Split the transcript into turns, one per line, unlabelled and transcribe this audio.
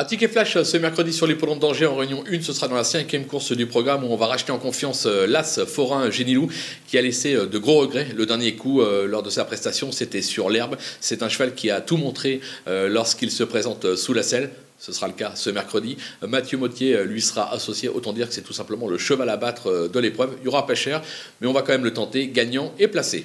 Un ticket flash ce mercredi sur les polons de d'Angers en réunion 1, ce sera dans la cinquième course du programme où on va racheter en confiance euh, l'As Forain Génilou qui a laissé euh, de gros regrets le dernier coup euh, lors de sa prestation, c'était sur l'herbe. C'est un cheval qui a tout montré lorsqu'il se présente sous la selle. Ce sera le cas ce mercredi. Mathieu Mottier lui sera associé. Autant dire que c'est tout simplement le cheval à battre de l'épreuve. Il y aura pas cher, mais on va quand même le tenter gagnant et placé.